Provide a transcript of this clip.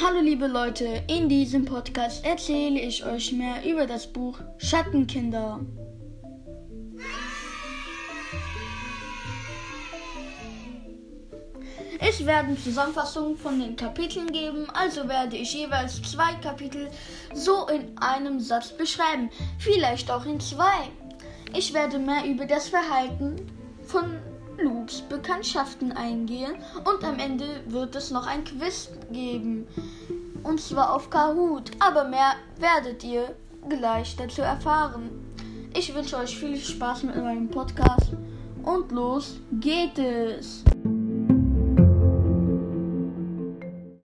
Hallo liebe Leute, in diesem Podcast erzähle ich euch mehr über das Buch Schattenkinder. Ich werde Zusammenfassungen von den Kapiteln geben, also werde ich jeweils zwei Kapitel so in einem Satz beschreiben, vielleicht auch in zwei. Ich werde mehr über das Verhalten von Lukes Bekanntschaften eingehen und am Ende wird es noch ein Quiz geben. Und zwar auf Kahoot, aber mehr werdet ihr gleich dazu erfahren. Ich wünsche euch viel Spaß mit meinem Podcast und los geht es!